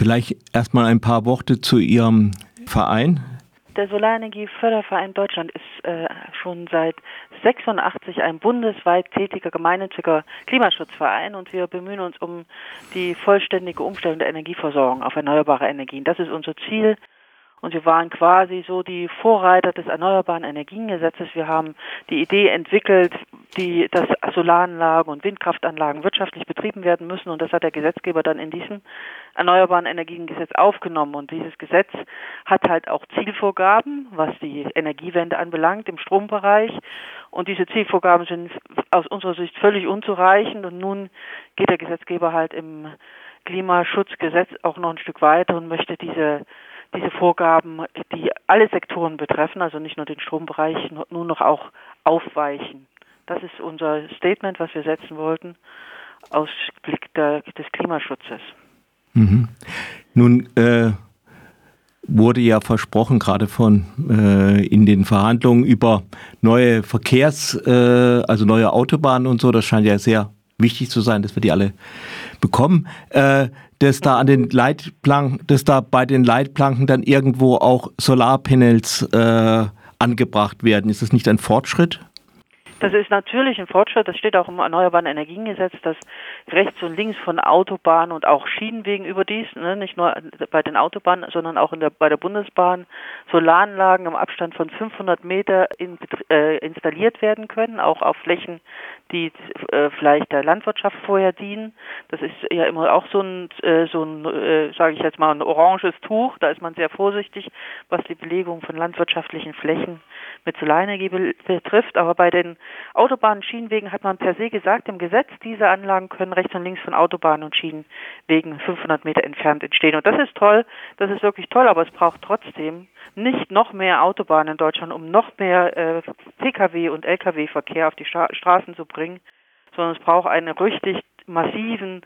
Vielleicht erstmal ein paar Worte zu Ihrem Verein. Der Solarenergieförderverein Deutschland ist äh, schon seit 86 ein bundesweit tätiger gemeinnütziger Klimaschutzverein und wir bemühen uns um die vollständige Umstellung der Energieversorgung auf erneuerbare Energien. Das ist unser Ziel. Und wir waren quasi so die Vorreiter des Erneuerbaren Energiengesetzes. Wir haben die Idee entwickelt, die, dass Solaranlagen und Windkraftanlagen wirtschaftlich betrieben werden müssen. Und das hat der Gesetzgeber dann in diesem Erneuerbaren Energiengesetz aufgenommen. Und dieses Gesetz hat halt auch Zielvorgaben, was die Energiewende anbelangt im Strombereich. Und diese Zielvorgaben sind aus unserer Sicht völlig unzureichend. Und nun geht der Gesetzgeber halt im Klimaschutzgesetz auch noch ein Stück weiter und möchte diese diese Vorgaben, die alle Sektoren betreffen, also nicht nur den Strombereich, nur noch auch aufweichen. Das ist unser Statement, was wir setzen wollten, aus Blick der, des Klimaschutzes. Mhm. Nun äh, wurde ja versprochen, gerade von äh, in den Verhandlungen über neue Verkehrs, äh, also neue Autobahnen und so, das scheint ja sehr wichtig zu sein, dass wir die alle bekommen. Äh, dass da an den Leitplanken, dass da bei den Leitplanken dann irgendwo auch Solarpanels äh, angebracht werden. Ist das nicht ein Fortschritt? Das ist natürlich ein Fortschritt. Das steht auch im Erneuerbaren Energiengesetz, dass rechts und links von Autobahnen und auch Schienenwegen überdies, ne, nicht nur bei den Autobahnen, sondern auch der, bei der Bundesbahn, Solaranlagen im Abstand von 500 Meter in, äh, installiert werden können, auch auf Flächen, die äh, vielleicht der Landwirtschaft vorher dienen. Das ist ja immer auch so ein, äh, so ein, äh, sage ich jetzt mal, ein oranges Tuch. Da ist man sehr vorsichtig, was die Belegung von landwirtschaftlichen Flächen mit Solarenergie betrifft. Aber bei den Autobahnen, Schienenwegen hat man per se gesagt im Gesetz, diese Anlagen können rechts und links von Autobahnen und Schienenwegen 500 Meter entfernt entstehen. Und das ist toll, das ist wirklich toll, aber es braucht trotzdem nicht noch mehr Autobahnen in Deutschland, um noch mehr äh, Pkw und Lkw-Verkehr auf die Stra Straßen zu bringen, sondern es braucht einen richtig massiven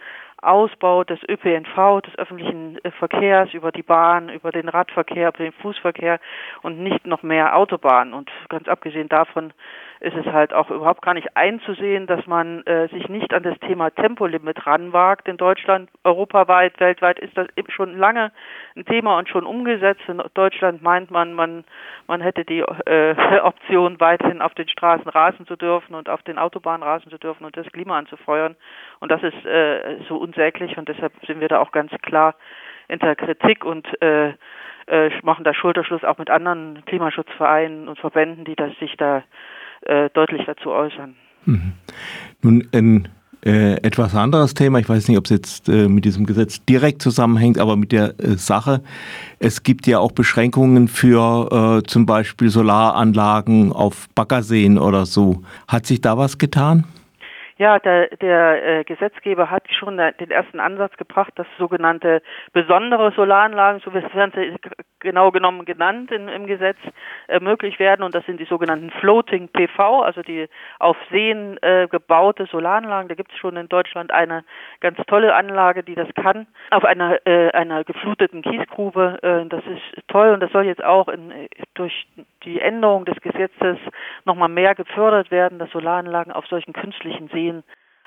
Ausbau des ÖPNV, des öffentlichen äh, Verkehrs über die Bahn, über den Radverkehr, über den Fußverkehr und nicht noch mehr Autobahnen. Und ganz abgesehen davon ist es halt auch überhaupt gar nicht einzusehen, dass man äh, sich nicht an das Thema Tempolimit ranwagt. In Deutschland, europaweit, weltweit ist das schon lange ein Thema und schon umgesetzt. In Deutschland meint man, man, man hätte die äh, Option, weiterhin auf den Straßen rasen zu dürfen und auf den Autobahnen rasen zu dürfen und das Klima anzufeuern. Und das ist äh, so unsäglich und deshalb sind wir da auch ganz klar in der Kritik und äh, äh, machen da Schulterschluss auch mit anderen Klimaschutzvereinen und Verbänden, die das sich da äh, deutlich dazu äußern. Mhm. Nun ein äh, etwas anderes Thema, ich weiß nicht, ob es jetzt äh, mit diesem Gesetz direkt zusammenhängt, aber mit der äh, Sache. Es gibt ja auch Beschränkungen für zum Beispiel Solaranlagen auf Baggerseen oder so. Hat sich da was getan? Ja, der, der äh, Gesetzgeber hat schon den ersten Ansatz gebracht, dass sogenannte besondere Solaranlagen, so werden sie genau genommen genannt in, im Gesetz, äh, möglich werden. Und das sind die sogenannten Floating PV, also die auf Seen äh, gebaute Solaranlagen. Da gibt es schon in Deutschland eine ganz tolle Anlage, die das kann, auf einer, äh, einer gefluteten Kiesgrube. Äh, das ist toll und das soll jetzt auch in, durch die Änderung des Gesetzes nochmal mehr gefördert werden, dass Solaranlagen auf solchen künstlichen Seen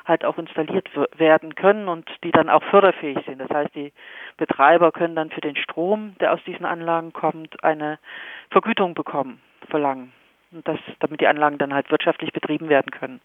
halt auch installiert werden können und die dann auch förderfähig sind. Das heißt, die Betreiber können dann für den Strom, der aus diesen Anlagen kommt, eine Vergütung bekommen, verlangen. Und das, damit die Anlagen dann halt wirtschaftlich betrieben werden können.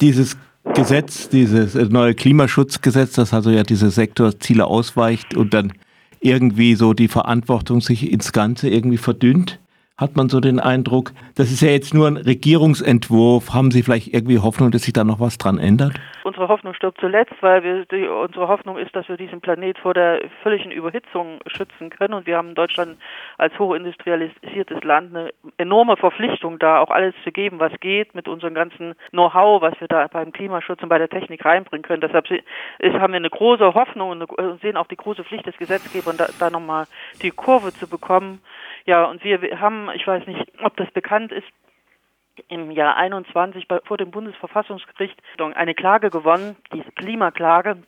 Dieses Gesetz, dieses neue Klimaschutzgesetz, das also ja diese Sektorziele ausweicht und dann irgendwie so die Verantwortung sich ins Ganze irgendwie verdünnt hat man so den Eindruck. Das ist ja jetzt nur ein Regierungsentwurf. Haben Sie vielleicht irgendwie Hoffnung, dass sich da noch was dran ändert? Unsere Hoffnung stirbt zuletzt, weil wir, die, unsere Hoffnung ist, dass wir diesen Planet vor der völligen Überhitzung schützen können. Und wir haben in Deutschland als hochindustrialisiertes Land eine enorme Verpflichtung, da auch alles zu geben, was geht, mit unserem ganzen Know-how, was wir da beim Klimaschutz und bei der Technik reinbringen können. Deshalb ist, haben wir eine große Hoffnung und sehen auch die große Pflicht des Gesetzgebers, da, da nochmal die Kurve zu bekommen ja, und wir haben, ich weiß nicht, ob das bekannt ist, im Jahr 21 bei, vor dem Bundesverfassungsgericht eine Klage gewonnen, die Klimaklage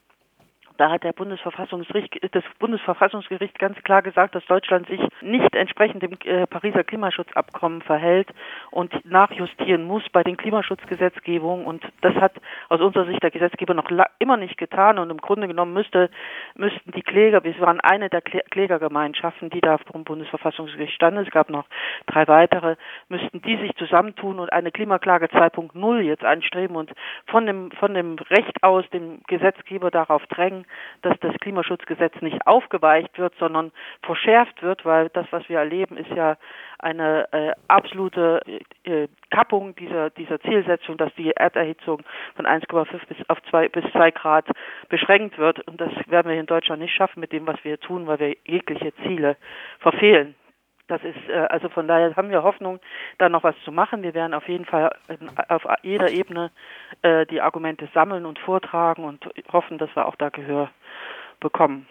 Da hat der Bundesverfassungsgericht, das Bundesverfassungsgericht ganz klar gesagt, dass Deutschland sich nicht entsprechend dem äh, Pariser Klimaschutzabkommen verhält und nachjustieren muss bei den Klimaschutzgesetzgebungen. Und das hat aus unserer Sicht der Gesetzgeber noch immer nicht getan. Und im Grunde genommen müsste, müssten die Kläger, wir waren eine der Klägergemeinschaften, die da vom Bundesverfassungsgericht standen, es gab noch drei weitere, müssten die sich zusammentun und eine Klimaklage 2.0 jetzt anstreben und von dem, von dem Recht aus dem Gesetzgeber darauf drängen, dass das Klimaschutzgesetz nicht aufgeweicht wird, sondern verschärft wird, weil das, was wir erleben, ist ja eine äh, absolute äh, Kappung dieser, dieser Zielsetzung, dass die Erderhitzung von 1,5 bis auf 2 bis 2 Grad beschränkt wird. Und das werden wir in Deutschland nicht schaffen mit dem, was wir tun, weil wir jegliche Ziele verfehlen. Das ist äh, also von daher haben wir Hoffnung, da noch was zu machen. Wir werden auf jeden Fall auf jeder Ebene äh, die Argumente sammeln und vortragen und hoffen, dass wir auch da Gehör bekommen.